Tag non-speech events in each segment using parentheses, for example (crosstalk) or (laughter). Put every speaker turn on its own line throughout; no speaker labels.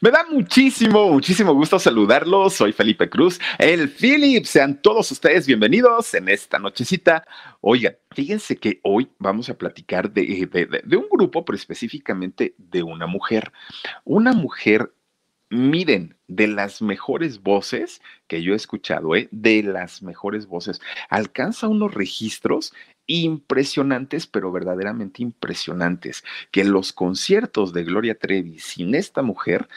Me da muchísimo, muchísimo gusto saludarlos. Soy Felipe Cruz, el Philip. Sean todos ustedes bienvenidos en esta nochecita. Oigan, fíjense que hoy vamos a platicar de, de, un grupo, pero específicamente de una mujer. Una mujer, miren, de las mejores voces que yo he escuchado, ¿eh? de las mejores voces. Alcanza unos registros impresionantes, pero verdaderamente impresionantes, que los conciertos de Gloria Trevi sin esta mujer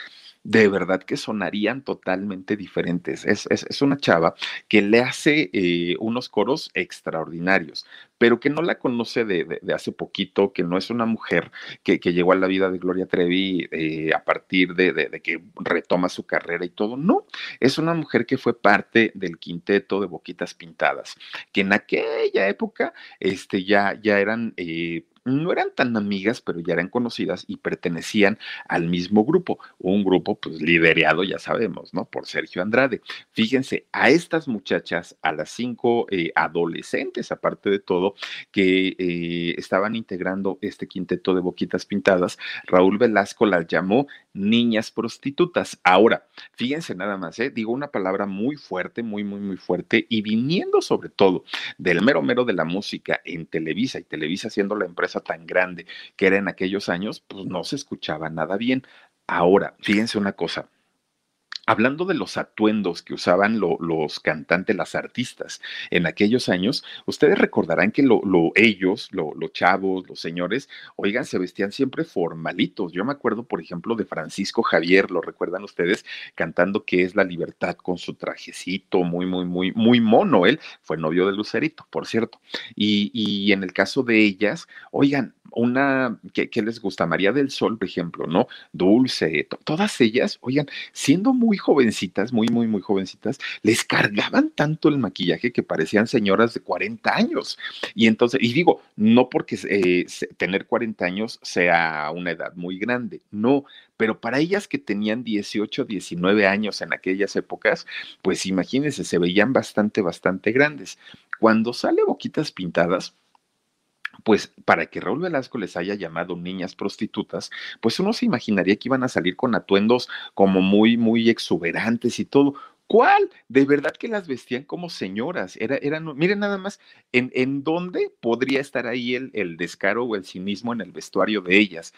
de verdad que sonarían totalmente diferentes. Es, es, una chava que le hace eh, unos coros extraordinarios, pero que no la conoce de, hace poquito, que no es una mujer que, llegó a la vida de Gloria Trevi eh, a partir de, que retoma su carrera y todo. No, es una mujer que fue parte del quinteto de Boquitas Pintadas, que en aquella época este, ya, ya eran... Eh, no eran tan amigas, pero ya eran conocidas y pertenecían al mismo grupo, un grupo pues liderado, ya sabemos, ¿no? Por Sergio Andrade. Fíjense, a estas muchachas, a las cinco eh, adolescentes, aparte de todo, que eh, estaban integrando este quinteto de boquitas pintadas, Raúl Velasco las llamó niñas prostitutas. Ahora, fíjense nada más, ¿eh? digo una palabra muy fuerte, muy, muy, muy fuerte, y viniendo sobre todo del mero mero de la música en Televisa y Televisa siendo la empresa tan grande que era en aquellos años, pues no se escuchaba nada bien. Ahora, fíjense una cosa, Hablando de los atuendos que usaban los cantantes, las artistas en aquellos años, ustedes recordarán que lo, ellos, los chavos, los señores, oigan, se vestían siempre formalitos. Yo me acuerdo, por ejemplo, de Francisco Javier, lo recuerdan ustedes, cantando que es la libertad con su trajecito, muy, muy, muy, muy mono. Él fue novio de Lucerito, por cierto. Y, y en el caso de ellas, oigan, una, ¿qué, les gusta? María del Sol, por ejemplo, ¿no? Dulce, todas ellas, oigan, siendo muy jovencitas, muy, muy, muy jovencitas, les cargaban tanto el maquillaje que parecían señoras de 40 años. Y entonces, y digo, no porque eh, tener 40 años sea una edad muy grande, no, pero para ellas que tenían 18, 19 años en aquellas épocas, pues imagínense, se veían bastante, bastante grandes. Cuando sale Boquitas Pintadas, pues para que Raúl Velasco les haya llamado niñas prostitutas, pues uno se imaginaría que iban a salir con atuendos como muy, muy exuberantes y todo. ¿Cuál? De verdad que las vestían como señoras. Era, eran, miren nada más, ¿en, en dónde podría estar ahí el, el descaro o el cinismo en el vestuario de ellas?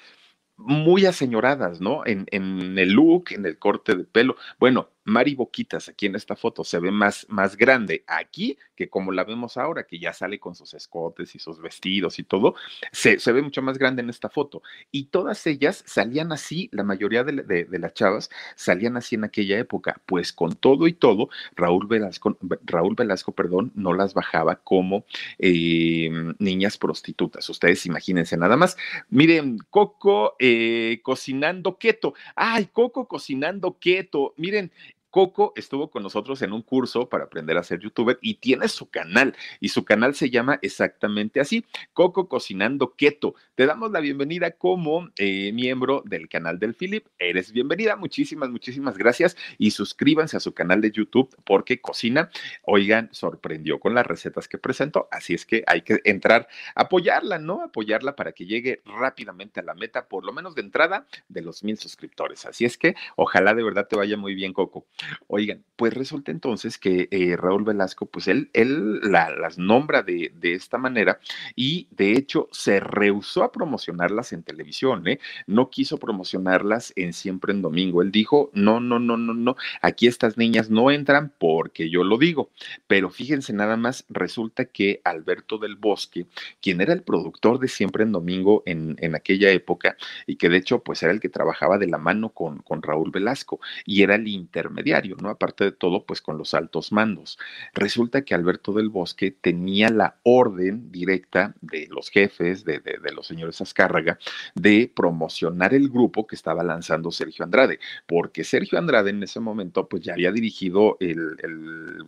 muy aseñoradas, ¿no? En, en, el look, en el corte de pelo. Bueno, Mari Boquitas, aquí en esta foto, se ve más, más grande aquí que como la vemos ahora, que ya sale con sus escotes y sus vestidos y todo, se, ve mucho más grande en esta foto. Y todas ellas salían así, la mayoría de, las chavas salían así en aquella época, pues con todo y todo, Raúl Velasco, Raúl Velasco perdón, no las bajaba como eh, niñas prostitutas. Ustedes imagínense nada más. Miren, Coco eh, cocinando keto. Ay, Coco cocinando keto. Miren, Coco estuvo con nosotros en un curso para aprender a ser youtuber y tiene su canal y su canal se llama exactamente así, Coco Cocinando Keto. Te damos la bienvenida como eh, miembro del canal del Philip. Eres bienvenida, muchísimas, muchísimas gracias y suscríbanse a su canal de YouTube porque cocina, oigan, sorprendió con las recetas que presentó, así es que hay que entrar, apoyarla, ¿no? Apoyarla para que llegue rápidamente a la meta, por lo menos de entrada, de los mil suscriptores. Así es que ojalá de verdad te vaya muy bien, Coco. Oigan, pues resulta entonces que eh, Raúl Velasco, pues él, él las nombra de, de, esta manera y de hecho se rehusó a promocionarlas en televisión, ¿eh? No quiso promocionarlas en Siempre en Domingo. Él dijo, no, no, no, no, no, aquí estas niñas no entran porque yo lo digo. Pero fíjense nada más, resulta que Alberto del Bosque, quien era el productor de Siempre en Domingo en, en aquella época y que de hecho pues era el que trabajaba de la mano con, con Raúl Velasco y era el intermediario, ¿no? Aparte de todo, pues con los altos mandos. Resulta que Alberto del Bosque tenía la orden directa de los jefes, de, los señores Azcárraga, de promocionar el grupo que estaba lanzando Sergio Andrade, porque Sergio Andrade en ese momento, pues ya había dirigido el,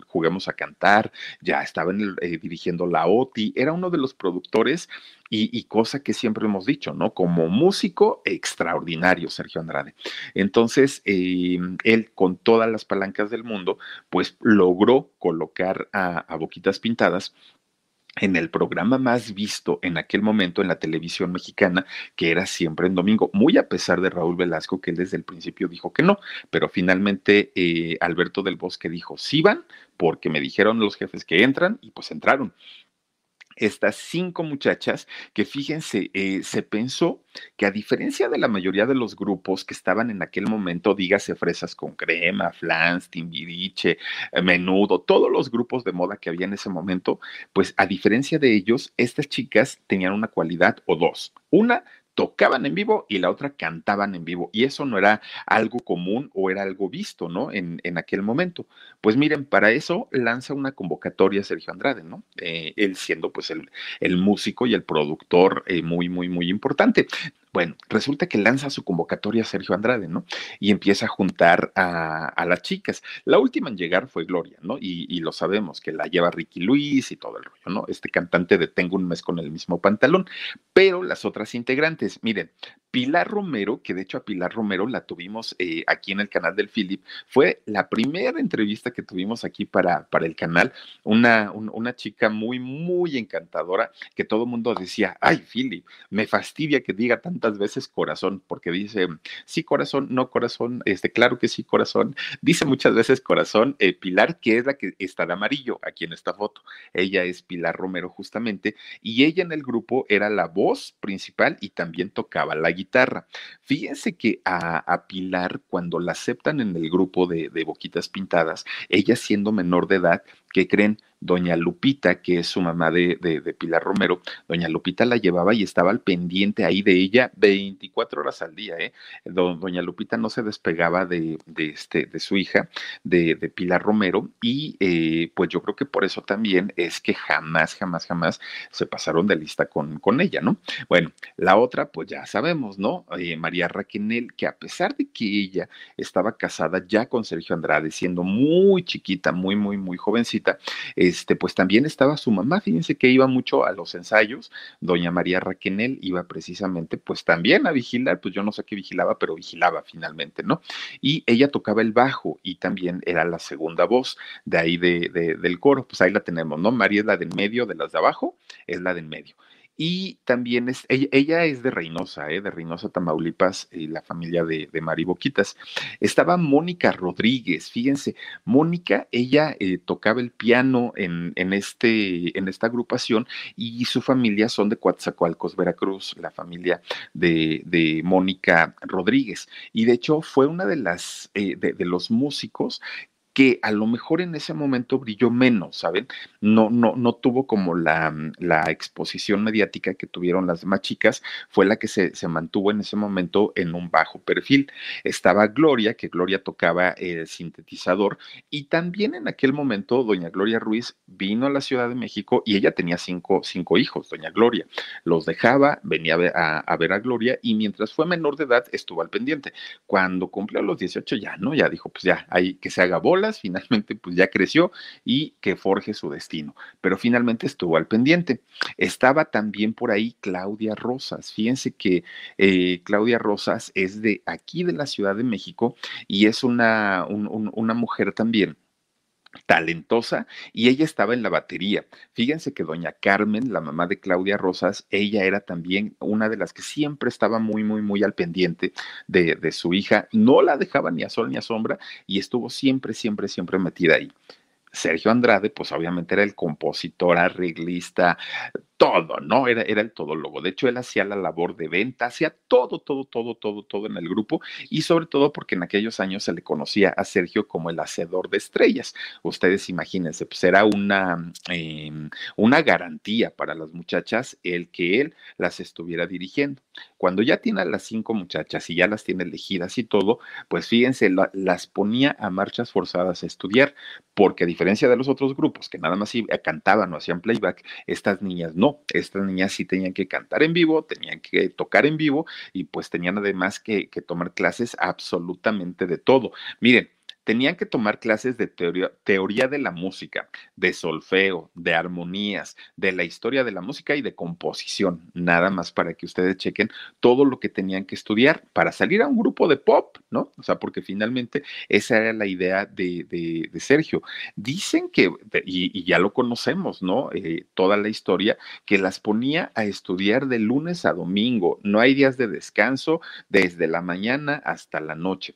Juguemos a Cantar, ya estaba eh, dirigiendo la OTI, era uno de los productores y, cosa que siempre hemos dicho, ¿no? Como músico extraordinario, Sergio Andrade. Entonces, eh, él con todas las palancas del mundo, pues logró colocar a, Boquitas Pintadas en el programa más visto en aquel momento en la televisión mexicana, que era siempre en domingo, muy a pesar de Raúl Velasco, que él desde el principio dijo que no, pero finalmente eh, Alberto del Bosque dijo, sí van, porque me dijeron los jefes que entran, y pues entraron estas cinco muchachas que fíjense, eh, se pensó que a diferencia de la mayoría de los grupos que estaban en aquel momento, dígase Fresas con Crema, Flans, Timbiriche, eh, Menudo, todos los grupos de moda que había en ese momento, pues a diferencia de ellos, estas chicas tenían una cualidad o dos. Una, tocaban en vivo y la otra cantaban en vivo. Y eso no era algo común o era algo visto, ¿no? En, en aquel momento. Pues miren, para eso lanza una convocatoria Sergio Andrade, ¿no? Eh, él siendo pues el, el, músico y el productor eh, muy, muy, muy importante. Bueno, resulta que lanza su convocatoria Sergio Andrade, ¿no? Y empieza a juntar a, las chicas. La última en llegar fue Gloria, ¿no? Y, y, lo sabemos, que la lleva Ricky Luis y todo el rollo, ¿no? Este cantante de Tengo un mes con el mismo pantalón. Pero las otras integrantes, miren, Pilar Romero, que de hecho a Pilar Romero la tuvimos eh, aquí en el canal del Philip, fue la primera entrevista que tuvimos aquí para, para el canal, una, una chica muy, muy encantadora, que todo el mundo decía, ay, Philip, me fastidia que diga tantas veces corazón, porque dice, sí, corazón, no corazón, este, claro que sí, corazón, dice muchas veces corazón, eh, Pilar, que es la que está de amarillo aquí en esta foto, ella es Pilar Romero justamente, y ella en el grupo era la voz principal y también tocaba la guitarra guitarra. Fíjense que a, Pilar, cuando la aceptan en el grupo de, de Boquitas Pintadas, ella siendo menor de edad, ¿qué creen? Doña Lupita, que es su mamá de, de, Pilar Romero, doña Lupita la llevaba y estaba al pendiente ahí de ella 24 horas al día, ¿eh? doña Lupita no se despegaba de, de, este, de su hija, de, de Pilar Romero, y eh, pues yo creo que por eso también es que jamás, jamás, jamás se pasaron de lista con, ella, ¿no? Bueno, la otra, pues ya sabemos, ¿no? Eh, María Raquenel, que a pesar de que ella estaba casada ya con Sergio Andrade, siendo muy chiquita, muy, muy, muy jovencita, este, pues también estaba su mamá, fíjense que iba mucho a los ensayos, doña María Raquenel iba precisamente pues también a vigilar, pues yo no sé qué vigilaba, pero vigilaba finalmente, ¿no? Y ella tocaba el bajo y también era la segunda voz de ahí de, del coro, pues ahí la tenemos, ¿no? María es la del medio, de las de abajo, es la del medio. Y también es, ella, es de Reynosa, ¿eh? de Reynosa, Tamaulipas, y la familia de, de Mari Boquitas. Estaba Mónica Rodríguez, fíjense, Mónica, ella eh, tocaba el piano en, en, este, en esta agrupación y su familia son de Coatzacoalcos, Veracruz, la familia de, de Mónica Rodríguez. Y de hecho fue una de las, eh, de, de los músicos que a lo mejor en ese momento brilló menos, ¿saben? No, no, no tuvo como la, mm, la exposición mediática que tuvieron las demás chicas, fue la que se, se, mantuvo en ese momento en un bajo perfil. Estaba Gloria, que Gloria tocaba el sintetizador, y también en aquel momento doña Gloria Ruiz vino a la Ciudad de México y ella tenía cinco, cinco hijos, doña Gloria. Los dejaba, venía a ver a, Gloria y mientras fue menor de edad estuvo al pendiente. Cuando cumplió los 18 ya, ¿no? Ya dijo, pues ya, hay que se haga bola finalmente pues ya creció y que forje su destino, pero finalmente estuvo al pendiente. Estaba también por ahí Claudia Rosas, fíjense que eh, Claudia Rosas es de aquí de la Ciudad de México y es una, una mujer también talentosa y ella estaba en la batería. Fíjense que doña Carmen, la mamá de Claudia Rosas, ella era también una de las que siempre estaba muy, muy, muy al pendiente de, de su hija. No la dejaba ni a sol ni a sombra y estuvo siempre, siempre, siempre metida ahí. Sergio Andrade, pues obviamente era el compositor, arreglista, todo, ¿no? Era, era el todólogo. De hecho, él hacía la labor de venta, hacía todo, todo, todo, todo, todo en el grupo y sobre todo porque en aquellos años se le conocía a Sergio como el hacedor de estrellas. Ustedes imagínense, pues era una, eh, una garantía para las muchachas el que él las estuviera dirigiendo. Cuando ya tiene a las cinco muchachas y ya las tiene elegidas y todo, pues fíjense, la, las ponía a marchas forzadas a estudiar, porque a diferencia de los otros grupos que nada más cantaban o hacían playback, estas niñas no no, estas niñas sí tenían que cantar en vivo, tenían que tocar en vivo y pues tenían además que, que tomar clases absolutamente de todo. Miren, tenían que tomar clases de teoría, de la música, de solfeo, de armonías, de la historia de la música y de composición, nada más para que ustedes chequen todo lo que tenían que estudiar para salir a un grupo de pop, ¿no? O sea, porque finalmente esa era la idea de, de, Sergio. Dicen que, y, y, ya lo conocemos, ¿no? Eh, toda la historia, que las ponía a estudiar de lunes a domingo, no hay días de descanso desde la mañana hasta la noche.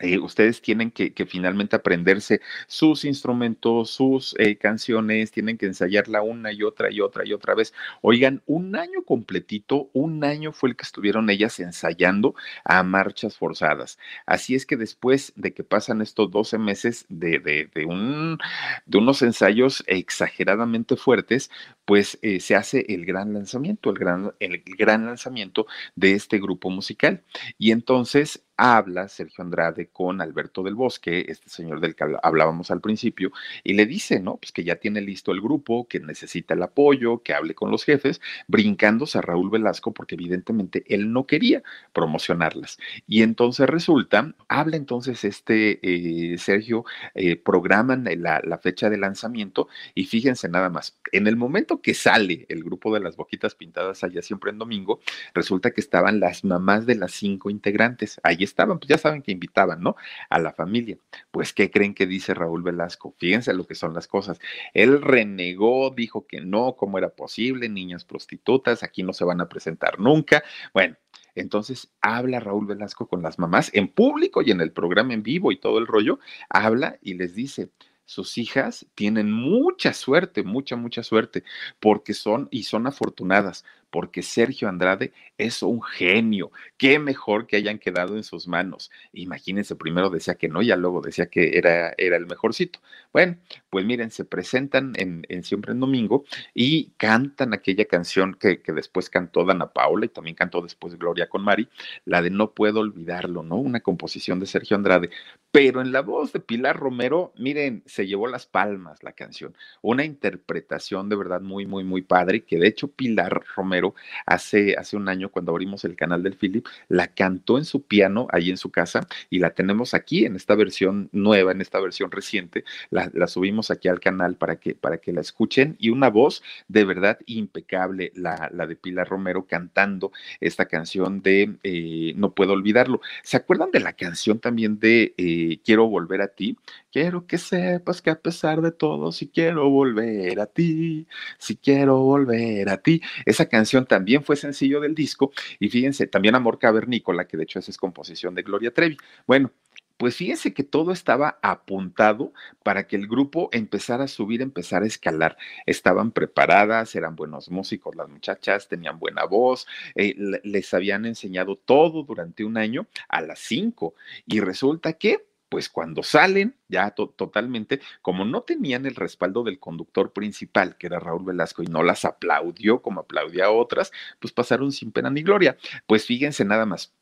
Eh, ustedes tienen que, que, finalmente aprenderse sus instrumentos, sus eh, canciones, tienen que ensayarla una y otra y otra y otra vez. Oigan, un año completito, un año fue el que estuvieron ellas ensayando a marchas forzadas. Así es que después de que pasan estos 12 meses de, de, de, un, de unos ensayos exageradamente fuertes, pues eh, se hace el gran lanzamiento, el gran, el gran lanzamiento de este grupo musical. Y entonces habla Sergio Andrade con Alberto del Bosque, este señor del que hablábamos al principio, y le dice, ¿no? Pues que ya tiene listo el grupo, que necesita el apoyo, que hable con los jefes, brincándose a Raúl Velasco, porque evidentemente él no quería promocionarlas. Y entonces resulta, habla entonces este eh, Sergio, eh, programan la, la fecha de lanzamiento, y fíjense nada más, en el momento que sale el grupo de las boquitas pintadas allá siempre en domingo, resulta que estaban las mamás de las cinco integrantes. Allí estaban, pues ya saben que invitaban, ¿no? A la familia. Pues, ¿qué creen que dice Raúl Velasco? Fíjense lo que son las cosas. Él renegó, dijo que no, cómo era posible, niñas prostitutas, aquí no se van a presentar nunca. Bueno, entonces habla Raúl Velasco con las mamás en público y en el programa en vivo y todo el rollo, habla y les dice, sus hijas tienen mucha suerte, mucha, mucha suerte, porque son y son afortunadas, porque Sergio Andrade es un genio. Qué mejor que hayan quedado en sus manos. Imagínense, primero decía que no, ya luego decía que era, era el mejorcito. Bueno, pues miren, se presentan en, Siempre en Domingo y cantan aquella canción que, que, después cantó Dana Paula y también cantó después Gloria con Mari, la de No puedo olvidarlo, ¿no? Una composición de Sergio Andrade. Pero en la voz de Pilar Romero, miren, se llevó las palmas la canción. Una interpretación de verdad muy, muy, muy padre, que de hecho Pilar Romero hace, hace un año cuando abrimos el canal del Philip, la cantó en su piano ahí en su casa y la tenemos aquí en esta versión nueva, en esta versión reciente, la, subimos aquí al canal para que, para que la escuchen y una voz de verdad impecable, la, la de Pilar Romero cantando esta canción de eh, No puedo olvidarlo. ¿Se acuerdan de la canción también de eh, Quiero volver a ti? Quiero que sepas que a pesar de todo, si quiero volver a ti, si quiero volver a ti. Esa canción también fue sencillo del disco y fíjense, también Amor Cavernícola, que de hecho esa es composición de Gloria Trevi. Bueno, pues fíjense que todo estaba apuntado para que el grupo empezara a subir, empezara a escalar. Estaban preparadas, eran buenos músicos las muchachas, tenían buena voz, eh, les habían enseñado todo durante un año a las cinco. Y resulta que pues cuando salen ya to totalmente, como no tenían el respaldo del conductor principal, que era Raúl Velasco, y no las aplaudió como aplaudía a otras, pues pasaron sin pena ni gloria. Pues fíjense nada más.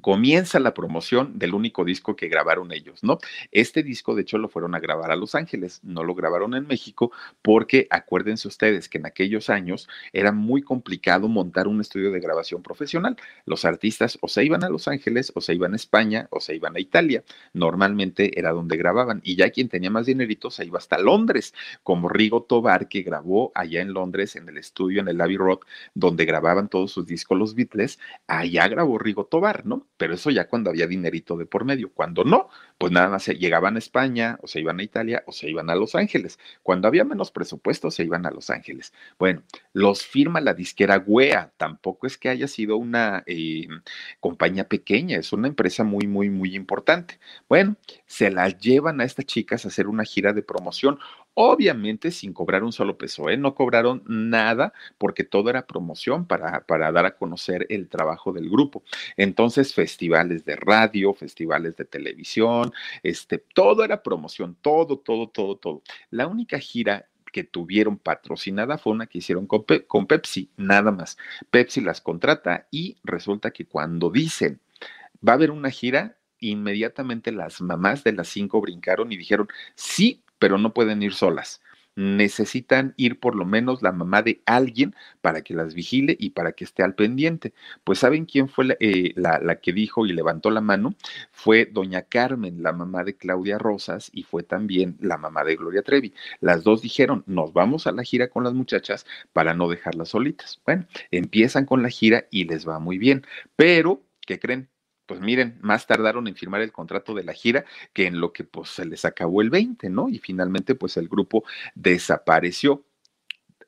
Comienza la promoción del único disco que grabaron ellos, ¿no? Este disco, de hecho, lo fueron a grabar a Los Ángeles, no lo grabaron en México, porque acuérdense ustedes que en aquellos años era muy complicado montar un estudio de grabación profesional. Los artistas o se iban a Los Ángeles, o se iban a España, o se iban a Italia. Normalmente era donde grababan, y ya quien tenía más dinerito se iba hasta Londres, como Rigo Tobar, que grabó allá en Londres, en el estudio, en el Abbey Road, donde grababan todos sus discos los Beatles, allá grabó Rigo Tobar, ¿no? Pero eso ya cuando había dinerito de por medio. Cuando no, pues nada más llegaban a España, o se iban a Italia, o se iban a Los Ángeles. Cuando había menos presupuesto, se iban a Los Ángeles. Bueno, los firma la disquera Wea. Tampoco es que haya sido una eh, compañía pequeña, es una empresa muy, muy, muy importante. Bueno, se las llevan a estas chicas a hacer una gira de promoción obviamente sin cobrar un solo peso, ¿eh? no cobraron nada porque todo era promoción para, para dar a conocer el trabajo del grupo. Entonces, festivales de radio, festivales de televisión, este, todo era promoción, todo, todo, todo, todo. La única gira que tuvieron patrocinada fue una que hicieron con, con, Pepsi, nada más. Pepsi las contrata y resulta que cuando dicen va a haber una gira, inmediatamente las mamás de las cinco brincaron y dijeron, sí, pero no pueden ir solas. Necesitan ir por lo menos la mamá de alguien para que las vigile y para que esté al pendiente. Pues ¿saben quién fue la, eh, que dijo y levantó la mano? Fue doña Carmen, la mamá de Claudia Rosas, y fue también la mamá de Gloria Trevi. Las dos dijeron, nos vamos a la gira con las muchachas para no dejarlas solitas. Bueno, empiezan con la gira y les va muy bien, pero, ¿qué creen? Pues miren, más tardaron en firmar el contrato de la gira que en lo que pues se les acabó el 20, ¿no? Y finalmente pues el grupo desapareció.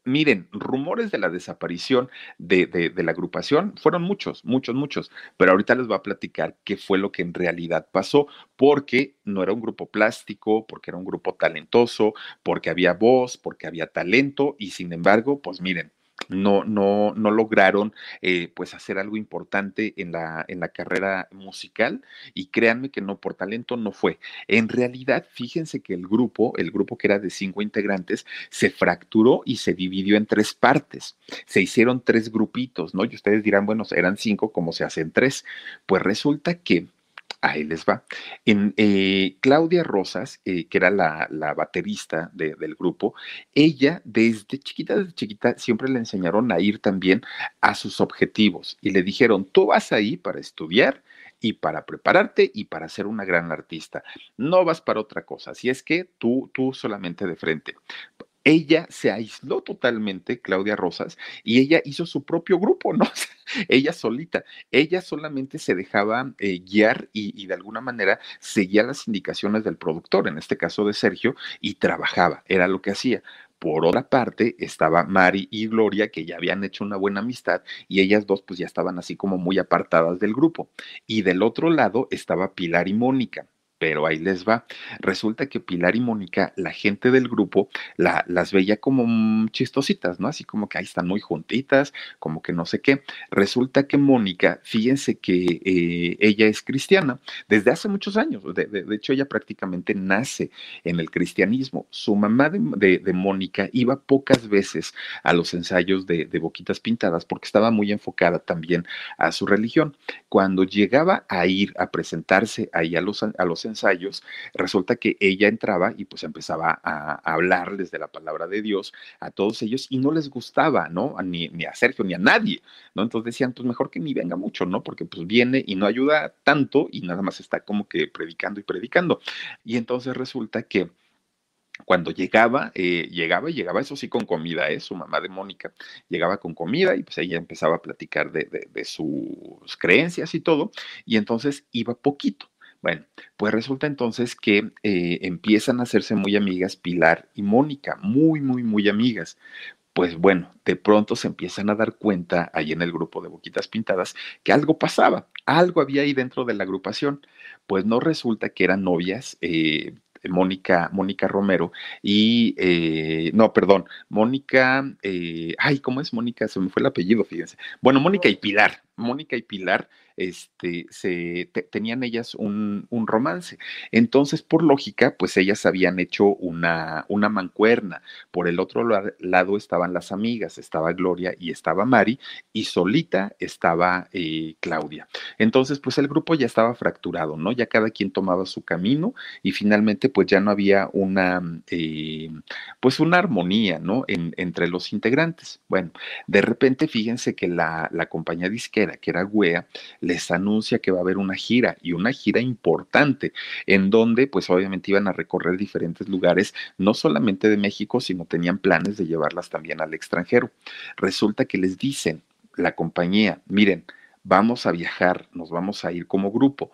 Miren, rumores de la desaparición de, de, la agrupación fueron muchos, muchos, muchos, pero ahorita les voy a platicar qué fue lo que en realidad pasó, porque no era un grupo plástico, porque era un grupo talentoso, porque había voz, porque había talento, y sin embargo, pues miren, no, no, no lograron eh, pues hacer algo importante en la, en la carrera musical y créanme que no, por talento no fue. En realidad, fíjense que el grupo, el grupo que era de cinco integrantes, se fracturó y se dividió en tres partes. Se hicieron tres grupitos, ¿no? Y ustedes dirán, bueno, eran cinco, ¿cómo se hacen tres? Pues resulta que Ahí les va. En, eh, Claudia Rosas, eh, que era la, baterista del grupo, ella desde chiquita, desde chiquita, siempre le enseñaron a ir también a sus objetivos y le dijeron, tú vas ahí para estudiar y para prepararte y para ser una gran artista. No vas para otra cosa. Si es que tú, tú solamente de frente ella se aisló totalmente, Claudia Rosas, y ella hizo su propio grupo, ¿no? (laughs) ella solita, ella solamente se dejaba eh, guiar y, de alguna manera seguía las indicaciones del productor, en este caso de Sergio, y trabajaba, era lo que hacía. Por otra parte, estaba Mari y Gloria, que ya habían hecho una buena amistad, y ellas dos pues ya estaban así como muy apartadas del grupo. Y del otro lado estaba Pilar y Mónica pero ahí les va. Resulta que Pilar y Mónica, la gente del grupo, la, las veía como chistositas, ¿no? Así como que ahí están muy juntitas, como que no sé qué. Resulta que Mónica, fíjense que eh, ella es cristiana desde hace muchos años. De, hecho, ella prácticamente nace en el cristianismo. Su mamá de, Mónica iba pocas veces a los ensayos de, Boquitas Pintadas porque estaba muy enfocada también a su religión. Cuando llegaba a ir a presentarse ahí a los, a los ensayos, resulta que ella entraba y pues empezaba a, hablarles de la palabra de Dios a todos ellos y no les gustaba, ¿no? Ni, ni a Sergio ni a nadie, ¿no? Entonces decían, pues mejor que ni venga mucho, ¿no? Porque pues viene y no ayuda tanto y nada más está como que predicando y predicando. Y entonces resulta que cuando llegaba, eh, llegaba y llegaba, eso sí, con comida, ¿eh? su mamá de Mónica, llegaba con comida y pues ella empezaba a platicar de sus creencias y todo, y entonces iba poquito. Bueno, pues resulta entonces que eh, empiezan a hacerse muy amigas Pilar y Mónica, muy, muy, muy amigas. Pues bueno, de pronto se empiezan a dar cuenta ahí en el grupo de Boquitas Pintadas que algo pasaba, algo había ahí dentro de la agrupación. Pues no resulta que eran novias, eh, Mónica, Mónica Romero y, eh, no, perdón, Mónica, ay, ¿cómo es Mónica? Se me fue el apellido, fíjense. Bueno, Mónica y Pilar, Mónica y Pilar este, se, tenían ellas un, romance. Entonces, por lógica, pues ellas habían hecho una, una mancuerna. Por el otro lado estaban las amigas, estaba Gloria y estaba Mari, y solita estaba eh, Claudia. Entonces, pues el grupo ya estaba fracturado, ¿no? Ya cada quien tomaba su camino y finalmente, pues ya no había una, eh, pues una armonía, ¿no? entre los integrantes. Bueno, de repente, fíjense que la, la compañía disquera, que era Wea, les anuncia que va a haber una gira y una gira importante en donde pues obviamente iban a recorrer diferentes lugares, no solamente de México, sino tenían planes de llevarlas también al extranjero. Resulta que les dicen la compañía, miren, vamos a viajar, nos vamos a ir como grupo,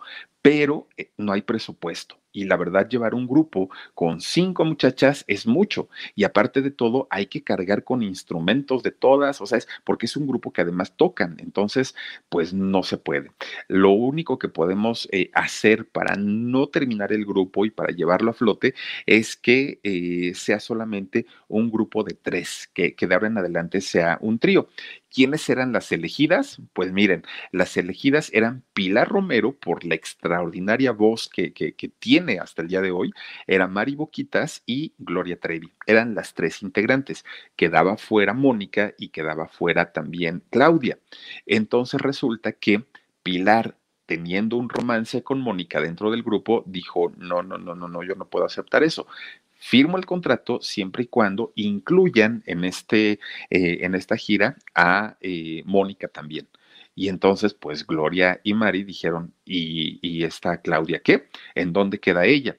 pero eh, no hay presupuesto y la verdad llevar un grupo con cinco muchachas es mucho y aparte de todo hay que cargar con instrumentos de todas, o sea, es porque es un grupo que además tocan, entonces pues no se puede. Lo único que podemos eh, hacer para no terminar el grupo y para llevarlo a flote es que eh, sea solamente un grupo de tres, que, que de ahora en adelante sea un trío. ¿Quiénes eran las elegidas? Pues miren, las elegidas eran Pilar Romero por la extraordinaria voz que, que, tiene hasta el día de hoy era Mari Boquitas y Gloria Trevi. Eran las tres integrantes. Quedaba fuera Mónica y quedaba fuera también Claudia. Entonces resulta que Pilar teniendo un romance con Mónica dentro del grupo, dijo, no, no, no, no, no, yo no puedo aceptar eso. Firmo el contrato siempre y cuando incluyan en, este, eh, en esta gira a eh, Mónica también. Y entonces, pues Gloria y Mari dijeron, ¿y, y esta Claudia qué? ¿En dónde queda ella?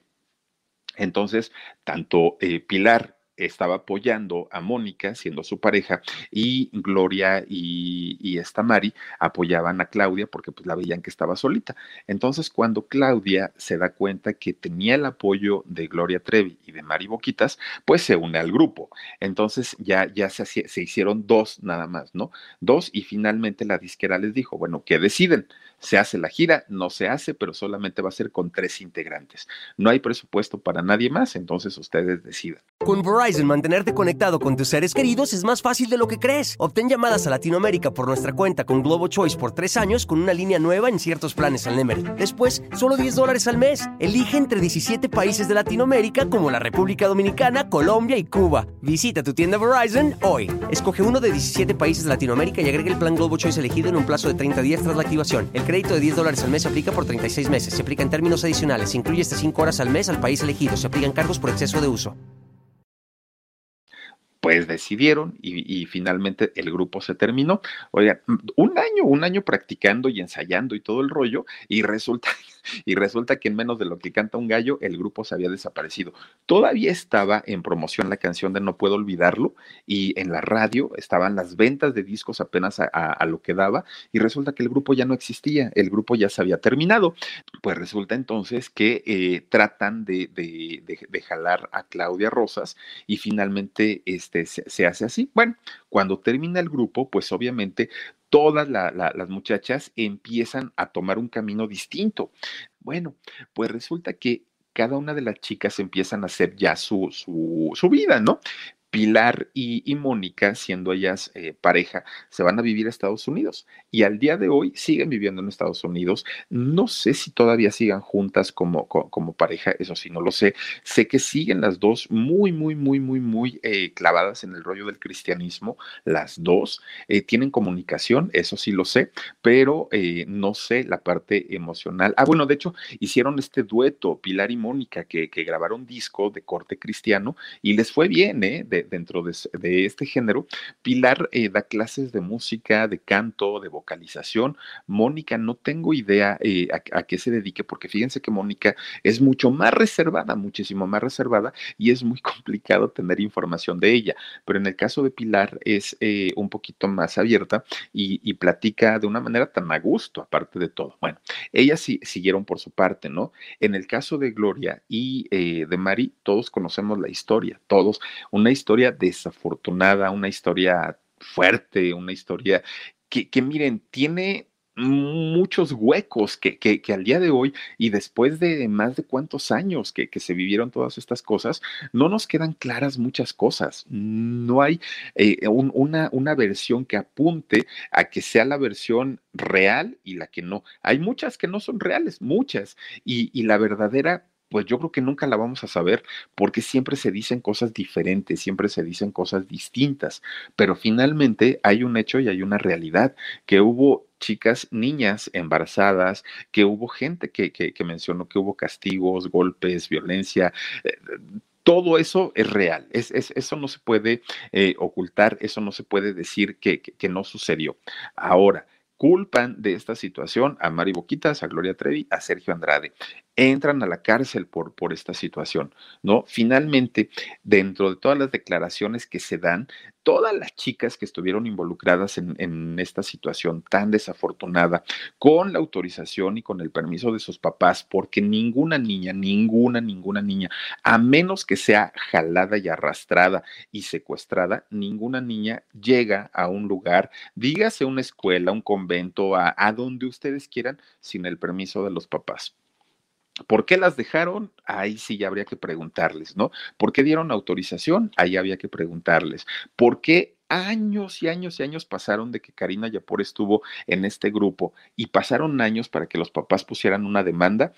Entonces, tanto eh, Pilar estaba apoyando a Mónica, siendo su pareja, y Gloria y, esta Mari apoyaban a Claudia porque pues la veían que estaba solita. Entonces, cuando Claudia se da cuenta que tenía el apoyo de Gloria Trevi y de Mari Boquitas, pues se une al grupo. Entonces ya, ya se, se hicieron dos nada más, ¿no? Dos y finalmente la disquera les dijo, bueno, ¿qué deciden? Se hace la gira, no se hace, pero solamente va a ser con tres integrantes. No hay presupuesto para nadie más, entonces ustedes decidan.
Con Verizon, mantenerte conectado con tus seres queridos es más fácil de lo que crees. Obtén llamadas a Latinoamérica por nuestra cuenta con Globo Choice por tres años con una línea nueva en ciertos planes al Nemery. Después, solo 10 dólares al mes. Elige entre 17 países de Latinoamérica como la República Dominicana, Colombia y Cuba. Visita tu tienda Verizon hoy. Escoge uno de 17 países de Latinoamérica y agrega el plan Globo Choice elegido en un plazo de 30 días tras la activación. Crédito de 10 dólares al mes se aplica por 36 meses. Se aplica en términos adicionales. Se incluye hasta 5 horas al mes al país elegido. Se aplican cargos por exceso de uso
pues decidieron y, finalmente el grupo se terminó. Oigan, un año, un año practicando y ensayando y todo el rollo, y resulta, y resulta que en menos de lo que canta un gallo, el grupo se había desaparecido. Todavía estaba en promoción la canción de No Puedo Olvidarlo, y en la radio estaban las ventas de discos apenas a, lo que daba, y resulta que el grupo ya no existía, el grupo ya se había terminado. Pues resulta entonces que eh, tratan de, de, de jalar a Claudia Rosas, y finalmente este, se, hace así. Bueno, cuando termina el grupo, pues obviamente todas las muchachas empiezan a tomar un camino distinto. Bueno, pues resulta que cada una de las chicas empiezan a hacer ya su, su, su vida, ¿no? Pilar y, Mónica, siendo ellas eh, pareja, se van a vivir a Estados Unidos y al día de hoy siguen viviendo en Estados Unidos. No sé si todavía sigan juntas como, como, pareja, eso sí, no lo sé. Sé que siguen las dos muy, muy, muy, muy, muy eh, clavadas en el rollo del cristianismo, las dos. Eh, tienen comunicación, eso sí lo sé, pero no sé la parte emocional. Ah, bueno, de hecho, hicieron este dueto, Pilar y Mónica, que, que grabaron disco de corte cristiano y les fue bien, ¿eh? Dentro de, este género. Pilar eh, da clases de música, de canto, de vocalización. Mónica, no tengo idea eh, a, qué se dedique, porque fíjense que Mónica es mucho más reservada, muchísimo más reservada, y es muy (laughs) complicado tener información de ella. Pero en el caso de Pilar es eh, un poquito más abierta y, platica de una manera tan a gusto, aparte de todo. Bueno, ellas sí siguieron por su parte, ¿no? En el caso de Gloria y de Mari, todos conocemos la historia, todos, una historia historia desafortunada, una historia fuerte, una historia que, miren, tiene muchos huecos que, que, al día de hoy y después de más de cuántos años que, que, se vivieron todas estas cosas, no nos quedan claras muchas cosas. No hay eh, una, una versión que apunte a que sea la versión real y la que no. Hay muchas que no son reales, muchas, y, y la verdadera pues yo creo que nunca la vamos a saber porque siempre se dicen cosas diferentes, siempre se dicen cosas distintas, pero finalmente hay un hecho y hay una realidad, que hubo chicas, niñas embarazadas, que hubo gente que, que, mencionó que hubo castigos, golpes, violencia. Eh, todo eso es real, es, eso no se puede eh, ocultar, eso no se puede decir que, que no sucedió. Ahora, culpan de esta situación a Mari Boquitas, a Gloria Trevi, a Sergio Andrade entran a la cárcel por, por esta situación, ¿no? Finalmente, dentro de todas las declaraciones que se dan, todas las chicas que estuvieron involucradas en, en, esta situación tan desafortunada, con la autorización y con el permiso de sus papás, porque ninguna niña, ninguna, ninguna niña, a menos que sea jalada y arrastrada y secuestrada, ninguna niña llega a un lugar, dígase una escuela, un convento, a, a donde ustedes quieran, sin el permiso de los papás. ¿Por qué las dejaron? Ahí sí ya habría que preguntarles, ¿no? ¿Por qué dieron autorización? Ahí había que preguntarles. ¿Por qué años y años y años pasaron de que Karina Yapor estuvo en este grupo y pasaron años para que los papás pusieran una demanda?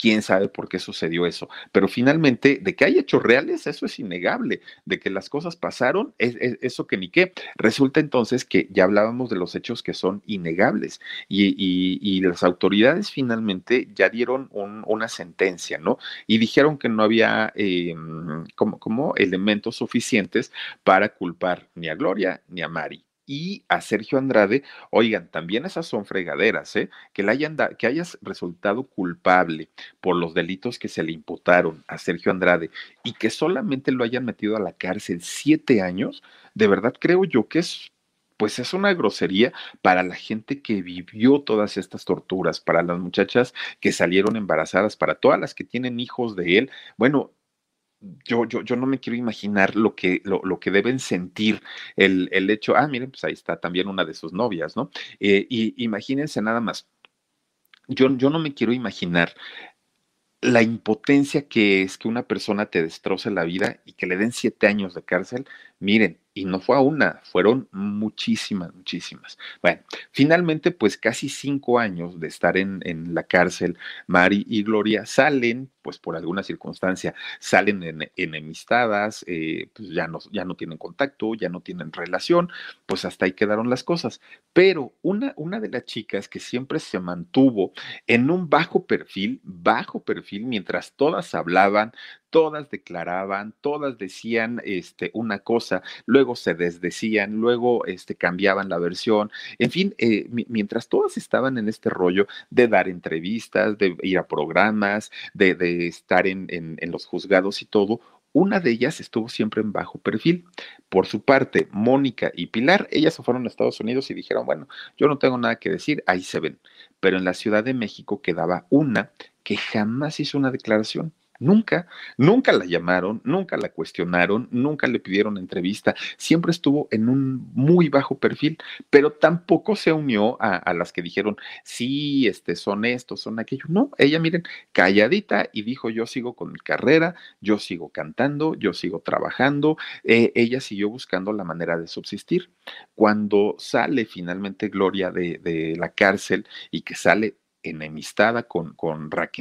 Quién sabe por qué sucedió eso. Pero finalmente, de que hay hechos reales, eso es innegable. De que las cosas pasaron, es, eso que ni qué. Resulta entonces que ya hablábamos de los hechos que son innegables y, las autoridades finalmente ya dieron una sentencia, ¿no? Y dijeron que no había como, como elementos suficientes para culpar ni a Gloria ni a Mari y a Sergio Andrade, oigan, también esas son fregaderas, ¿eh? Que, le hayan que hayas resultado culpable por los delitos que se le imputaron a Sergio Andrade y que solamente lo hayan metido a la cárcel siete años, de verdad creo yo que es pues es una grosería para la gente que vivió todas estas torturas, para las muchachas que salieron embarazadas, para todas las que tienen hijos de él. Bueno, yo, yo, yo no me quiero imaginar lo que, lo, lo que deben sentir el, el, hecho, ah, miren, pues ahí está también una de sus novias, ¿no? Eh, y imagínense nada más. Yo, yo no me quiero imaginar la impotencia que es que una persona te destroce la vida y que le den siete años de cárcel. Miren, y no fue a una, fueron muchísimas, muchísimas. Bueno, finalmente, pues casi cinco años de estar en, en la cárcel, Mari y Gloria salen, pues por alguna circunstancia, salen en, enemistadas, eh, pues ya no, ya no tienen contacto, ya no tienen relación, pues hasta ahí quedaron las cosas. Pero una, una de las chicas que siempre se mantuvo en un bajo perfil, bajo perfil, mientras todas hablaban, todas declaraban, todas decían este, una cosa, luego se desdecían, luego este, cambiaban la versión, en fin, eh, mientras todas estaban en este rollo de dar entrevistas, de ir a programas, de, de estar en, en, los juzgados y todo, una de ellas estuvo siempre en bajo perfil. Por su parte, Mónica y Pilar, ellas se fueron a Estados Unidos y dijeron, bueno, yo no tengo nada que decir, ahí se ven. Pero en la Ciudad de México quedaba una que jamás hizo una declaración. Nunca, nunca la llamaron, nunca la cuestionaron, nunca le pidieron entrevista, siempre estuvo en un muy bajo perfil, pero tampoco se unió a, las que dijeron, sí, este, son estos, son aquellos. No, ella, miren, calladita y dijo, yo sigo con mi carrera, yo sigo cantando, yo sigo trabajando, eh, ella siguió buscando la manera de subsistir. Cuando sale finalmente Gloria de la cárcel y que sale enemistada con, con Raquel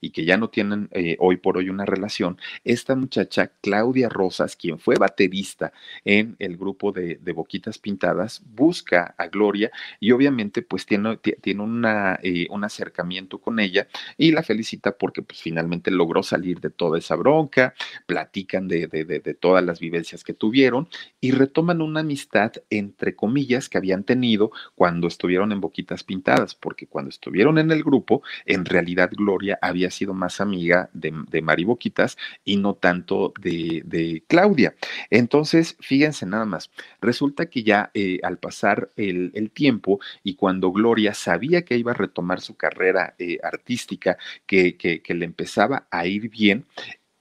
y que ya no tienen eh, hoy por hoy una relación, esta muchacha, Claudia Rosas, quien fue baterista en el grupo de, Boquitas Pintadas, busca a Gloria y obviamente pues tiene, tiene eh, un acercamiento con ella y la felicita porque pues finalmente logró salir de toda esa bronca, platican de, de, de todas las vivencias que tuvieron y retoman una amistad entre comillas que habían tenido cuando estuvieron en Boquitas Pintadas, porque cuando estuvieron en el grupo, en realidad Gloria había sido más amiga de, de Mari Boquitas y no tanto de, Claudia. Entonces, fíjense nada más, resulta que ya eh, al pasar el, tiempo y cuando Gloria sabía que iba a retomar su carrera eh, artística, que, que, que le empezaba a ir bien,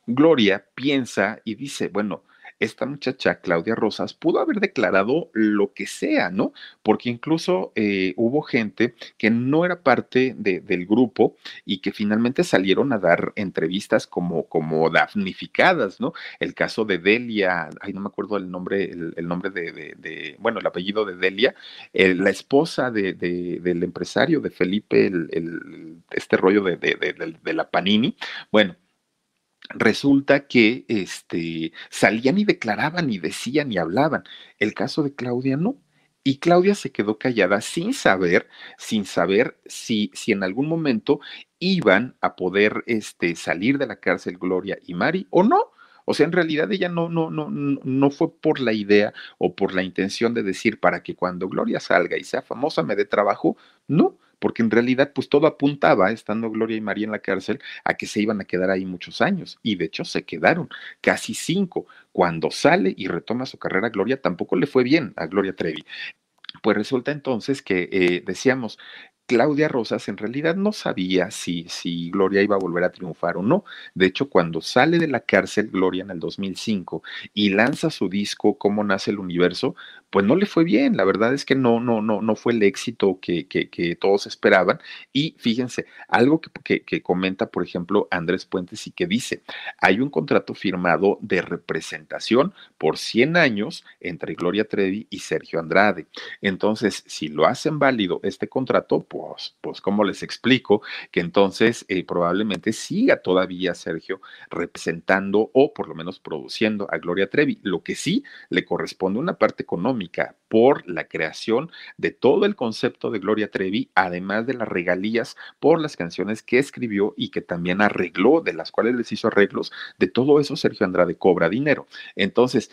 Gloria piensa y dice, bueno, esta muchacha, Claudia Rosas, pudo haber declarado lo que sea, ¿no? Porque incluso eh, hubo gente que no era parte del grupo y que finalmente salieron a dar entrevistas como, como damnificadas, ¿no? El caso de Delia, ay, no me acuerdo el nombre, el, nombre de, bueno, el apellido de Delia, eh, la esposa del empresario de Felipe, el, este rollo de la Panini. Bueno, resulta que este, salían y declaraban y decían y hablaban. El caso de Claudia no. Y Claudia se quedó callada sin saber, sin saber si, si en algún momento iban a poder este, salir de la cárcel Gloria y Mari o no. O sea, en realidad ella no, no, no, no fue por la idea o por la intención de decir para que cuando Gloria salga y sea famosa me dé trabajo. No, porque en realidad pues todo apuntaba, estando Gloria y María en la cárcel, a que se iban a quedar ahí muchos años. Y de hecho se quedaron casi cinco. Cuando sale y retoma su carrera Gloria, tampoco le fue bien a Gloria Trevi. Pues resulta entonces que eh, decíamos, Claudia Rosas en realidad no sabía si, si Gloria iba a volver a triunfar o no. De hecho, cuando sale de la cárcel Gloria en el 2005 y lanza su disco Cómo nace el universo, pues no le fue bien. La verdad es que no, no, no, no fue el éxito que, que, todos esperaban. Y fíjense, algo que, que, comenta, por ejemplo, Andrés Puentes y que dice, hay un contrato firmado de representación por 100 años entre Gloria Trevi y Sergio Andrade. Entonces, si lo hacen válido este contrato, pues, pues ¿cómo les explico? Que entonces eh, probablemente siga todavía Sergio representando o por lo menos produciendo a Gloria Trevi. Lo que sí le corresponde una parte económica por la creación de todo el concepto de Gloria Trevi, además de las regalías por las canciones que escribió y que también arregló, de las cuales les hizo arreglos, de todo eso Sergio Andrade cobra dinero. Entonces,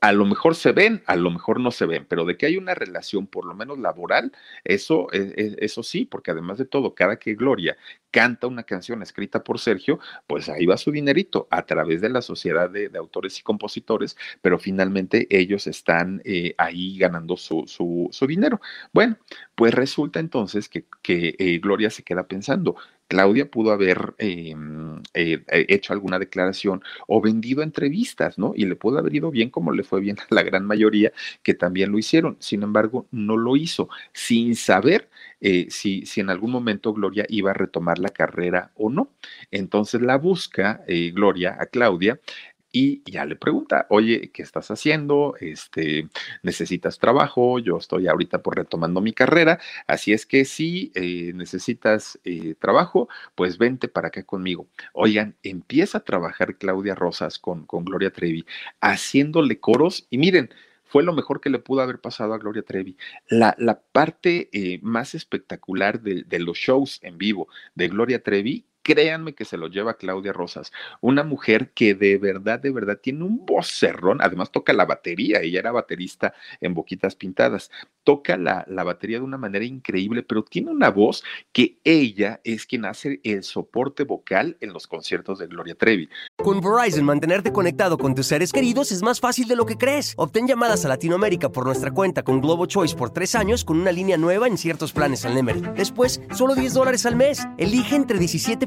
a lo mejor se ven, a lo mejor no se ven, pero de que hay una relación por lo menos laboral, eso, e, e, eso sí, porque además de todo, cada que Gloria canta una canción escrita por Sergio, pues ahí va su dinerito a través de la sociedad de, autores y compositores, pero finalmente ellos están eh, ahí ganando su, su, dinero. Bueno, pues resulta entonces que, que eh, Gloria se queda pensando, Claudia pudo haber em, eh, hecho alguna declaración o vendido entrevistas, ¿no? Y le pudo haber ido bien como le fue bien a la gran mayoría que también lo hicieron. Sin embargo, no lo hizo sin saber eh, si, si, en algún momento Gloria iba a retomar la carrera o no. Entonces la busca eh, Gloria a Claudia y ya le pregunta, oye, ¿qué estás haciendo? Este, ¿Necesitas trabajo? Yo estoy ahorita por retomando mi carrera, así es que si eh, necesitas eh, trabajo, pues vente para acá conmigo. Oigan, empieza a trabajar Claudia Rosas con, con Gloria Trevi, haciéndole coros y miren, fue lo mejor que le pudo haber pasado a Gloria Trevi. La, la parte eh, más espectacular de, de, los shows en vivo de Gloria Trevi créanme que se lo lleva Claudia Rosas, una mujer que de verdad, de verdad tiene un vocerrón, además toca la batería, ella era baterista en Boquitas Pintadas, toca la, la batería de una manera increíble, pero tiene una voz que ella es quien hace el soporte vocal en los conciertos de Gloria Trevi.
Con Verizon, mantenerte conectado con tus seres queridos es más fácil de lo que crees. Obtén llamadas a Latinoamérica por nuestra cuenta con Globo Choice por tres años con una línea nueva en ciertos planes al Nemery. Después, solo 10 dólares al mes. Elige entre 17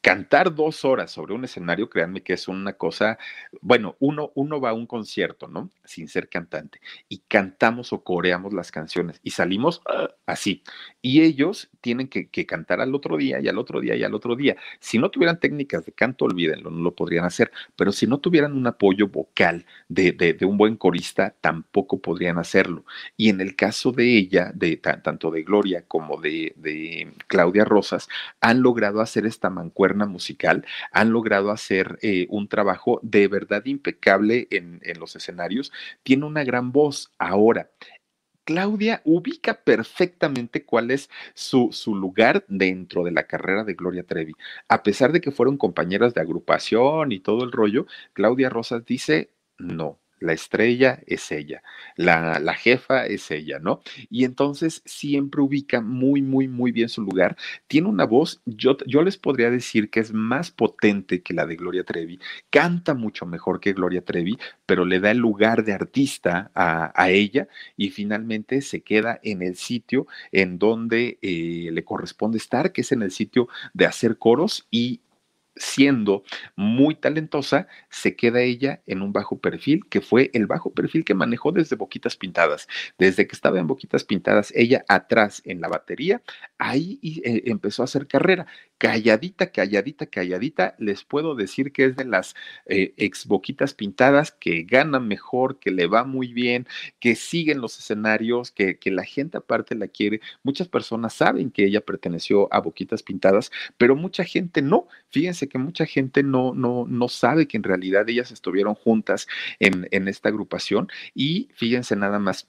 cantar dos horas sobre un escenario, créanme que es una cosa, bueno, uno, uno va a un concierto, ¿no? Sin ser cantante, y cantamos o coreamos las canciones y salimos ah, así. Y ellos tienen que, cantar al otro día y al otro día y al otro día. Si no tuvieran técnicas de canto, olvídenlo, no lo podrían hacer, pero si no tuvieran un apoyo vocal de, un buen corista, tampoco podrían hacerlo. Y en el caso de ella, de tanto de Gloria como de, Claudia Rosas, han logrado hacer esta mancuerna musical, han logrado hacer eh, un trabajo de verdad impecable en, los escenarios, tiene una gran voz. Ahora, Claudia ubica perfectamente cuál es su, su, lugar dentro de la carrera de Gloria Trevi. A pesar de que fueron compañeras de agrupación y todo el rollo, Claudia Rosas dice, no, la estrella es ella, la, la, jefa es ella, ¿no? Y entonces siempre ubica muy, muy, muy bien su lugar. Tiene una voz, yo, yo les podría decir que es más potente que la de Gloria Trevi, canta mucho mejor que Gloria Trevi, pero le da el lugar de artista a, a ella y finalmente se queda en el sitio en donde eh, le corresponde estar, que es en el sitio de hacer coros y siendo muy talentosa, se queda ella en un bajo perfil, que fue el bajo perfil que manejó desde Boquitas Pintadas. Desde que estaba en Boquitas Pintadas, ella atrás en la batería, ahí eh, empezó a hacer carrera. Calladita, calladita, calladita, les puedo decir que es de las eh, ex Boquitas Pintadas que gana mejor, que le va muy bien, que siguen los escenarios, que, que la gente aparte la quiere. Muchas personas saben que ella perteneció a Boquitas Pintadas, pero mucha gente no. Fíjense que mucha gente no, no, no sabe que en realidad ellas estuvieron juntas en, en esta agrupación y fíjense nada más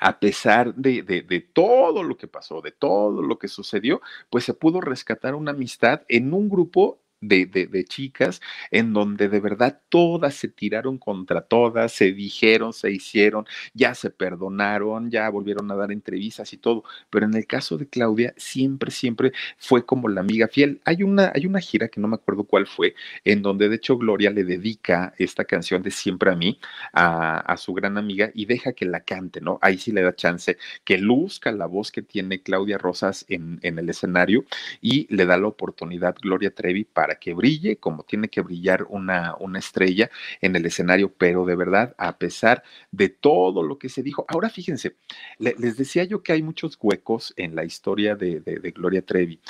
a pesar de, de, de, todo lo que pasó, de todo lo que sucedió, pues se pudo rescatar una amistad en un grupo de, de, de, chicas en donde de verdad todas se tiraron contra todas, se dijeron, se hicieron, ya se perdonaron, ya volvieron a dar entrevistas y todo. Pero en el caso de Claudia, siempre, siempre fue como la amiga fiel. Hay una, hay una gira que no me acuerdo cuál fue, en donde de hecho Gloria le dedica esta canción de Siempre a mí a, a su gran amiga y deja que la cante, ¿no? Ahí sí le da chance que luzca la voz que tiene Claudia Rosas en, en el escenario y le da la oportunidad Gloria Trevi para que brille como tiene que brillar una, una estrella en el escenario, pero de verdad, a pesar de todo lo que se dijo, ahora fíjense, le, les decía yo que hay muchos huecos en la historia de, de Gloria Trevi.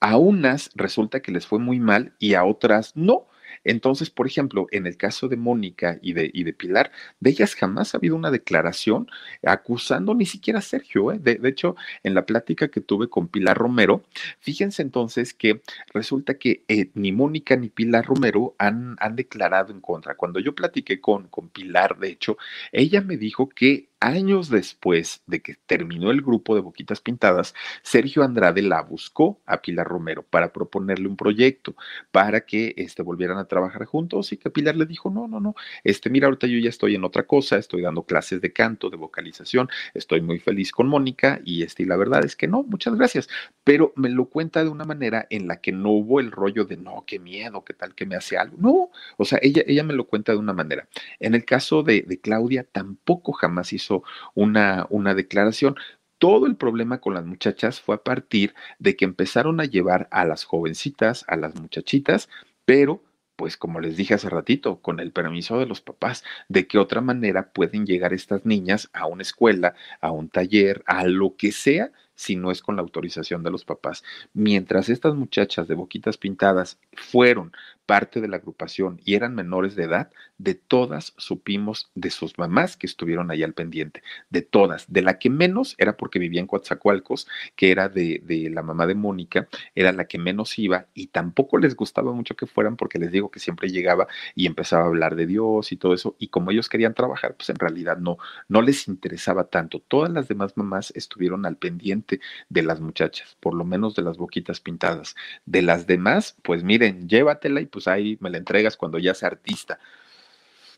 A unas resulta que les fue muy mal y a otras no. Entonces, por ejemplo, en el caso de Mónica y de, Pilar, de ellas jamás ha habido una declaración acusando ni siquiera a Sergio. ¿eh? De, hecho, en la plática que tuve con Pilar Romero, fíjense entonces que resulta que eh, ni Mónica ni Pilar Romero han, declarado en contra. Cuando yo platiqué con Pilar, de hecho, ella me dijo que años después de que terminó el grupo de Boquitas Pintadas, Sergio Andrade la buscó a Pilar Romero para proponerle un proyecto, para que este, volvieran a trabajar juntos y que Pilar le dijo, no, no, no, este, mira, ahorita yo ya estoy en otra cosa, estoy dando clases de canto, de vocalización, estoy muy feliz con Mónica y, este, la verdad es que no, muchas gracias, pero me lo cuenta de una manera en la que no hubo el rollo de, no, qué miedo, qué tal que me hace algo, no, o sea, ella, ella me lo cuenta de una manera. En el caso de, de Claudia, tampoco jamás hizo una, una declaración. Todo el problema con las muchachas fue a partir de que empezaron a llevar a las jovencitas, a las muchachitas, pero pues como les dije hace ratito, con el permiso de los papás, de qué otra manera pueden llegar estas niñas a una escuela, a un taller, a lo que sea, si no es con la autorización de los papás. Mientras estas muchachas de boquitas pintadas fueron parte de la agrupación y eran menores de edad, de todas supimos de sus mamás que estuvieron ahí al pendiente, de todas, de la que menos era porque vivía en Coatzacoalcos, que era de, de la mamá de Mónica, era la que menos iba y tampoco les gustaba mucho que fueran porque les digo que siempre llegaba y empezaba a hablar de Dios y todo eso y como ellos querían trabajar, pues en realidad no, no les interesaba tanto. Todas las demás mamás estuvieron al pendiente de las muchachas, por lo menos de las boquitas pintadas. De las demás, pues miren, llévatela y pues ahí me la entregas cuando ya sea artista.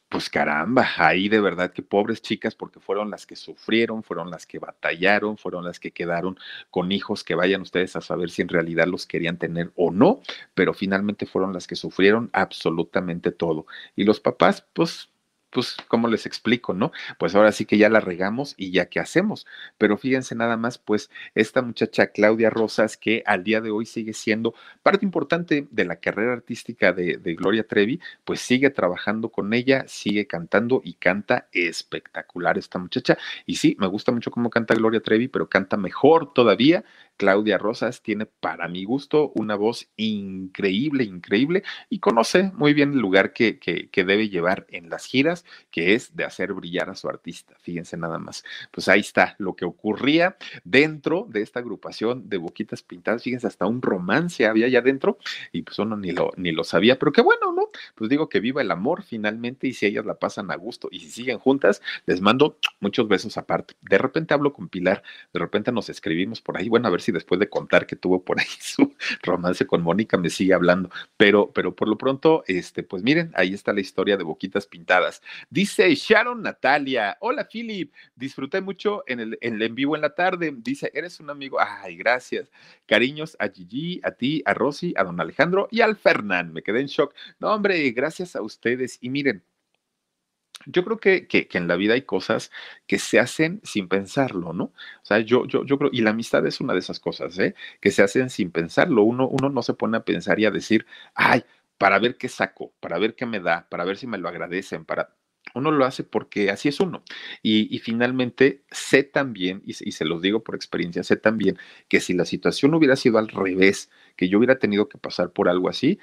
Pues caramba, ahí de verdad que pobres chicas, porque fueron las que sufrieron, fueron las que batallaron, fueron las que quedaron con hijos que vayan ustedes a saber si en realidad los querían tener o no, pero finalmente fueron las que sufrieron absolutamente todo. Y los papás, pues pues, ¿cómo les explico, no? Pues ahora sí que ya la regamos y ya qué hacemos. Pero fíjense nada más, pues, esta muchacha Claudia Rosas, que al día de hoy sigue siendo parte importante de la carrera artística de, de Gloria Trevi, pues sigue trabajando con ella, sigue cantando y canta espectacular esta muchacha. Y sí, me gusta mucho cómo canta Gloria Trevi, pero canta mejor todavía Claudia Rosas tiene, para mi gusto, una voz increíble, increíble, y conoce muy bien el lugar que, que, debe llevar en las giras, que es de hacer brillar a su artista. Fíjense nada más. Pues ahí está lo que ocurría dentro de esta agrupación de Boquitas Pintadas. Fíjense, hasta un romance había allá dentro, y pues uno ni lo, ni lo sabía, pero qué bueno, Pues digo que viva el amor finalmente y si ellas la pasan a gusto y si siguen juntas, les mando muchos besos aparte. De repente hablo con Pilar, de repente nos escribimos por ahí, bueno, a ver si después de contar que tuvo por ahí (laughs) su romance con Mónica me sigue hablando, pero, pero por lo pronto, este, pues miren, ahí está la historia de Boquitas Pintadas. Dice Sharon Natalia, hola Philip, disfruté mucho en el, en en vivo en la tarde, dice, eres un amigo, ay, gracias, cariños a Gigi, a ti, a Rosy, a don Alejandro y al Fernán, me quedé en shock. No, hombre, gracias a ustedes y miren, yo creo que, que, en la vida hay cosas que se hacen sin pensarlo, ¿no? O sea, yo, yo, yo creo, y la amistad es una de esas cosas, ¿eh? Que se hacen sin pensarlo. Uno, uno no se pone a pensar y a decir, ay, para ver qué saco, para ver qué me da, para ver si me lo agradecen, para... Uno lo hace porque así es uno. Y, y finalmente sé también, y, y se los digo por experiencia, sé también que si la situación hubiera sido al revés, que yo hubiera tenido que pasar por algo así,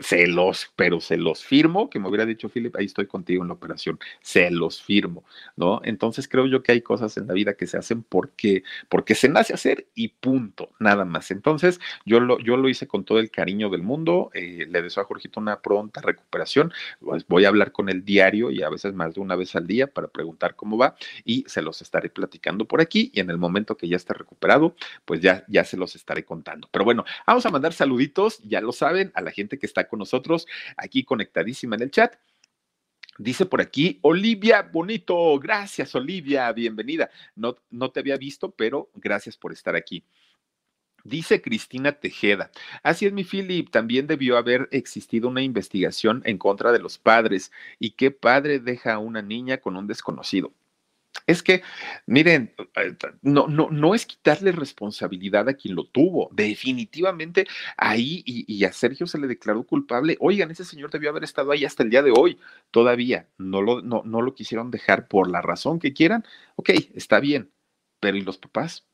se los, pero se los firmo, que me hubiera dicho Philip, ahí estoy contigo en la operación, se los firmo, ¿no? Entonces creo yo que hay cosas en la vida que se hacen porque, porque se nace hacer y punto, nada más. Entonces yo lo, yo lo hice con todo el cariño del mundo, eh, le deseo a Jorgito una pronta recuperación, pues voy a hablar con el diario y a veces más de una vez al día para preguntar cómo va y se los estaré platicando por aquí y en el momento que ya esté recuperado, pues ya, ya se los estaré contando. Pero bueno, vamos a mandar saluditos, ya lo saben, a la gente que está con nosotros aquí conectadísima en el chat. Dice por aquí, Olivia Bonito, gracias Olivia, bienvenida. No, no te había visto, pero gracias por estar aquí. Dice Cristina Tejeda, así es mi Philip, también debió haber existido una investigación en contra de los padres. ¿Y qué padre deja a una niña con un desconocido? Es que, miren, eh, no, no, no es quitarle responsabilidad a quien lo tuvo. Definitivamente ahí, y, a Sergio se le declaró culpable. Oigan, ese señor debió haber estado ahí hasta el día de hoy. Todavía no lo, no, no lo quisieron dejar por la razón que quieran. Ok, está bien. Pero ¿y los papás?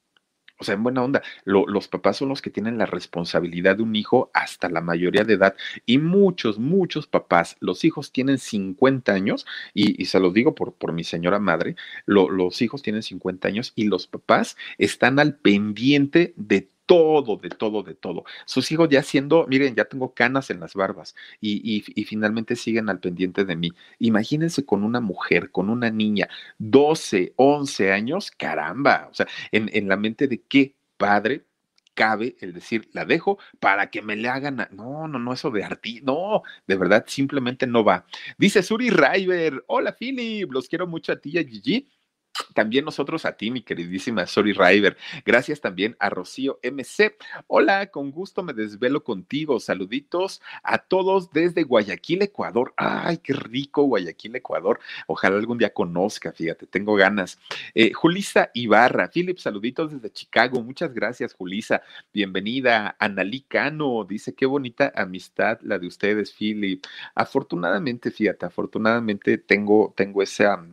O sea, en buena onda, los papás son los que tienen la responsabilidad de un hijo hasta la mayoría de edad. Y muchos, muchos papás, los hijos tienen 50 años, y, se los digo por, por mi señora madre, los hijos tienen 50 años y los papás están al pendiente de todo, de todo, de todo. Sus hijos ya siendo, miren, ya tengo canas en las barbas y, finalmente siguen al pendiente de mí. Imagínense con una mujer, con una niña, 12, 11 años, caramba, o sea, en, en la mente de qué padre cabe el decir, la dejo para que me le hagan. No, no, no, eso de arti, no, de verdad, simplemente no va. Dice Suri River, hola Philip, los quiero mucho a ti y a Gigi también nosotros a ti, mi queridísima Sorry River. Gracias también a Rocío MC. Hola, con gusto me desvelo contigo. Saluditos a todos desde Guayaquil, Ecuador. Ay, qué rico Guayaquil, Ecuador. Ojalá algún día conozca, fíjate, tengo ganas. Eh, Julisa Ibarra, Philip, saluditos desde Chicago. Muchas gracias, Julisa. Bienvenida. Analí Cano dice, qué bonita amistad la de ustedes, Philip. Afortunadamente, fíjate, afortunadamente tengo, tengo esa,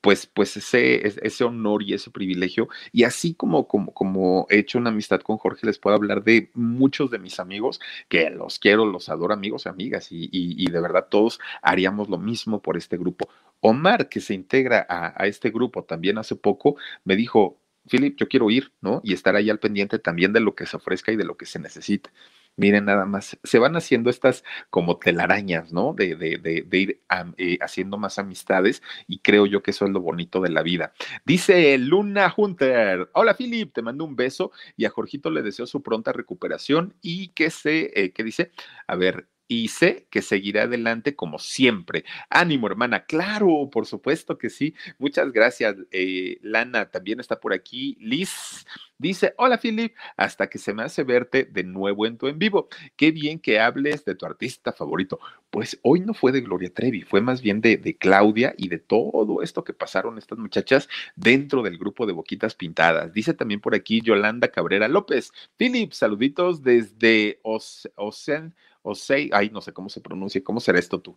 pues, pues ese ese honor y ese privilegio. Y así como, como, como he hecho una amistad con Jorge, les puedo hablar de muchos de mis amigos, que los quiero, los adoro, amigos y amigas, y, de verdad todos haríamos lo mismo por este grupo. Omar, que se integra a, a este grupo también hace poco, me dijo, Philip, yo quiero ir, ¿no? Y estar ahí al pendiente también de lo que se ofrezca y de lo que se necesite. Miren nada más, se van haciendo estas como telarañas, ¿no? De, de, de, ir eh, haciendo más amistades y creo yo que eso es lo bonito de la vida. Dice Luna Hunter, hola Philip, te mando un beso y a Jorgito le deseo su pronta recuperación y que se, eh, ¿qué dice? A ver, y sé que seguirá adelante como siempre. Ánimo, hermana. Claro, por supuesto que sí. Muchas gracias. Eh, Lana también está por aquí. Liz dice, hola Philip, hasta que se me hace verte de nuevo en tu en vivo. Qué bien que hables de tu artista favorito. Pues hoy no fue de Gloria Trevi, fue más bien de, de Claudia y de todo esto que pasaron estas muchachas dentro del grupo de Boquitas Pintadas. Dice también por aquí Yolanda Cabrera López. Philip, saluditos desde Ocean o say, ay, no sé cómo se pronuncia, ¿cómo será esto tú?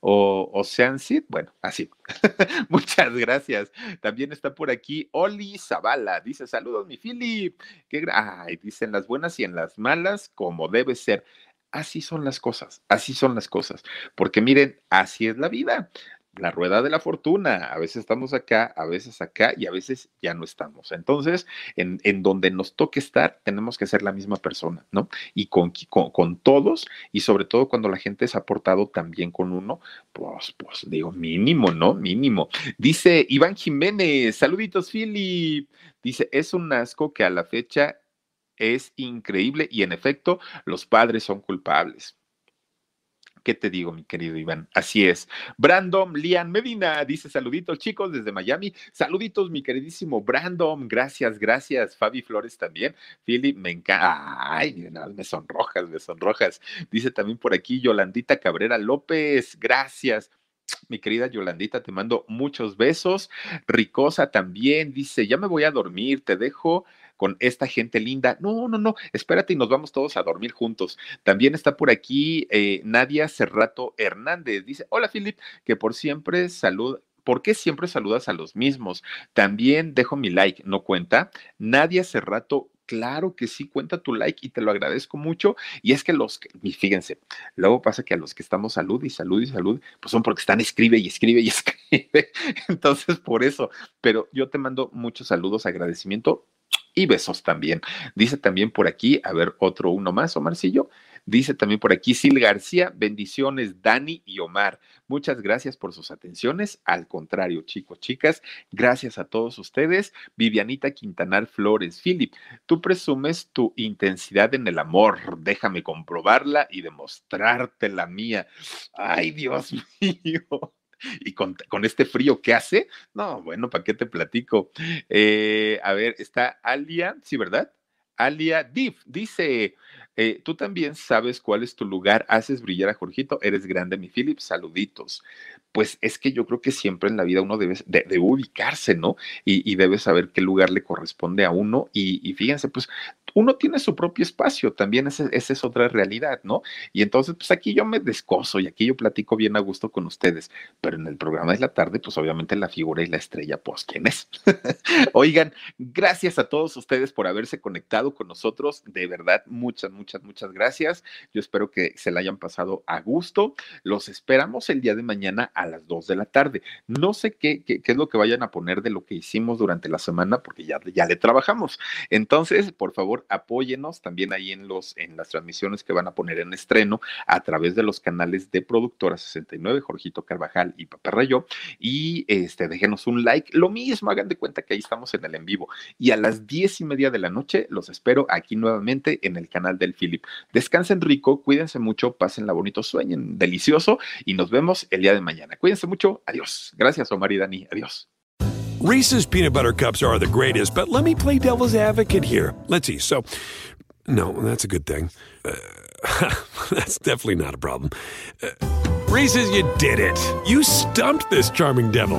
O Ocean Seed, bueno, así. (laughs) Muchas gracias. También está por aquí Oli Zavala, dice, saludos mi Philip. Qué ay, dicen las buenas y en las malas, como debe ser. Así son las cosas, así son las cosas. Porque miren, así es la vida la rueda de la fortuna. A veces estamos acá, a veces acá y a veces ya no estamos. Entonces, en, en donde nos toque estar, tenemos que ser la misma persona, ¿no? Y con, con, con, todos y sobre todo cuando la gente se ha portado también con uno, pues, pues digo, mínimo, ¿no? Mínimo. Dice Iván Jiménez, saluditos, Philip. Dice, es un asco que a la fecha es increíble y en efecto los padres son culpables. ¿Qué te digo, mi querido Iván? Así es. Brandon Lian Medina dice saluditos, chicos, desde Miami. Saluditos, mi queridísimo Brandon. Gracias, gracias. Fabi Flores también. Philip, me encanta. Ay, me sonrojas, me sonrojas. Dice también por aquí Yolandita Cabrera López. Gracias. Mi querida Yolandita, te mando muchos besos. Ricosa también dice, ya me voy a dormir, te dejo con esta gente linda. No, no, no, espérate y nos vamos todos a dormir juntos. También está por aquí eh, Nadia Cerrato Hernández. Dice, hola Philip, que por siempre salud. ¿Por qué siempre saludas a los mismos? También dejo mi like, ¿no cuenta? Nadia Cerrato claro que sí, cuenta tu like y te lo agradezco mucho. Y es que los, y fíjense, luego pasa que a los que estamos salud y salud y salud, pues son porque están escribe y escribe y (laughs) escribe. Entonces, por eso, pero yo te mando muchos saludos, agradecimiento y besos también. Dice también por aquí, a ver, otro uno más, Omarcillo. Dice también por aquí Sil García, bendiciones, Dani y Omar. Muchas gracias por sus atenciones. Al contrario, chicos, chicas, gracias a todos ustedes. Vivianita Quintanar Flores, Philip, tú presumes tu intensidad en el amor. Déjame comprobarla y demostrarte la mía. Ay, Dios (laughs) mío (laughs) y con, con, este frío que hace, no, bueno, ¿para qué te platico? Eh, a ver, está Alia, sí, ¿verdad? Alia Div dice, eh, tú también sabes cuál es tu lugar, haces brillar a Jorgito, eres grande, mi Philip, saluditos. Pues es que yo creo que siempre en la vida uno debe, de, debe ubicarse, ¿no? Y, debe saber qué lugar le corresponde a uno. Y, y fíjense, pues uno tiene su propio espacio, también esa, esa, es otra realidad, ¿no? Y entonces, pues aquí yo me descoso y aquí yo platico bien a gusto con ustedes, pero en el programa de la tarde, pues obviamente la figura y la estrella, pues, ¿quién es? (laughs) Oigan, gracias a todos ustedes por haberse conectado con nosotros, de verdad, muchas, muchas, muchas gracias. Yo espero que se la hayan pasado a gusto. Los esperamos el día de mañana a las 2 de la tarde. No sé qué, qué, es lo que vayan a poner de lo que hicimos durante la semana, porque ya, ya le trabajamos. Entonces, por favor, apóyenos también ahí en, los, en las transmisiones que van a poner en estreno a través de los canales de Productora 69, Jorgito Carvajal y Papá Rayo. Y este, déjenos un like. Lo mismo, hagan de cuenta que ahí estamos en el en vivo. Y a las diez y media de la noche los espero aquí nuevamente en el canal del Philip. Descansen rico, cuídense mucho, pásenla bonito, sueñen delicioso y nos vemos el día de mañana. Cuídense mucho. Adiós. Gracias, Omar y Dani. Adiós.
Reese's peanut butter cups are the greatest, but let me play devil's advocate here. Let's see. So, no, that's a good thing. Uh, (laughs) that's definitely not a problem. Uh, Reese's, you did it. You stumped this charming devil.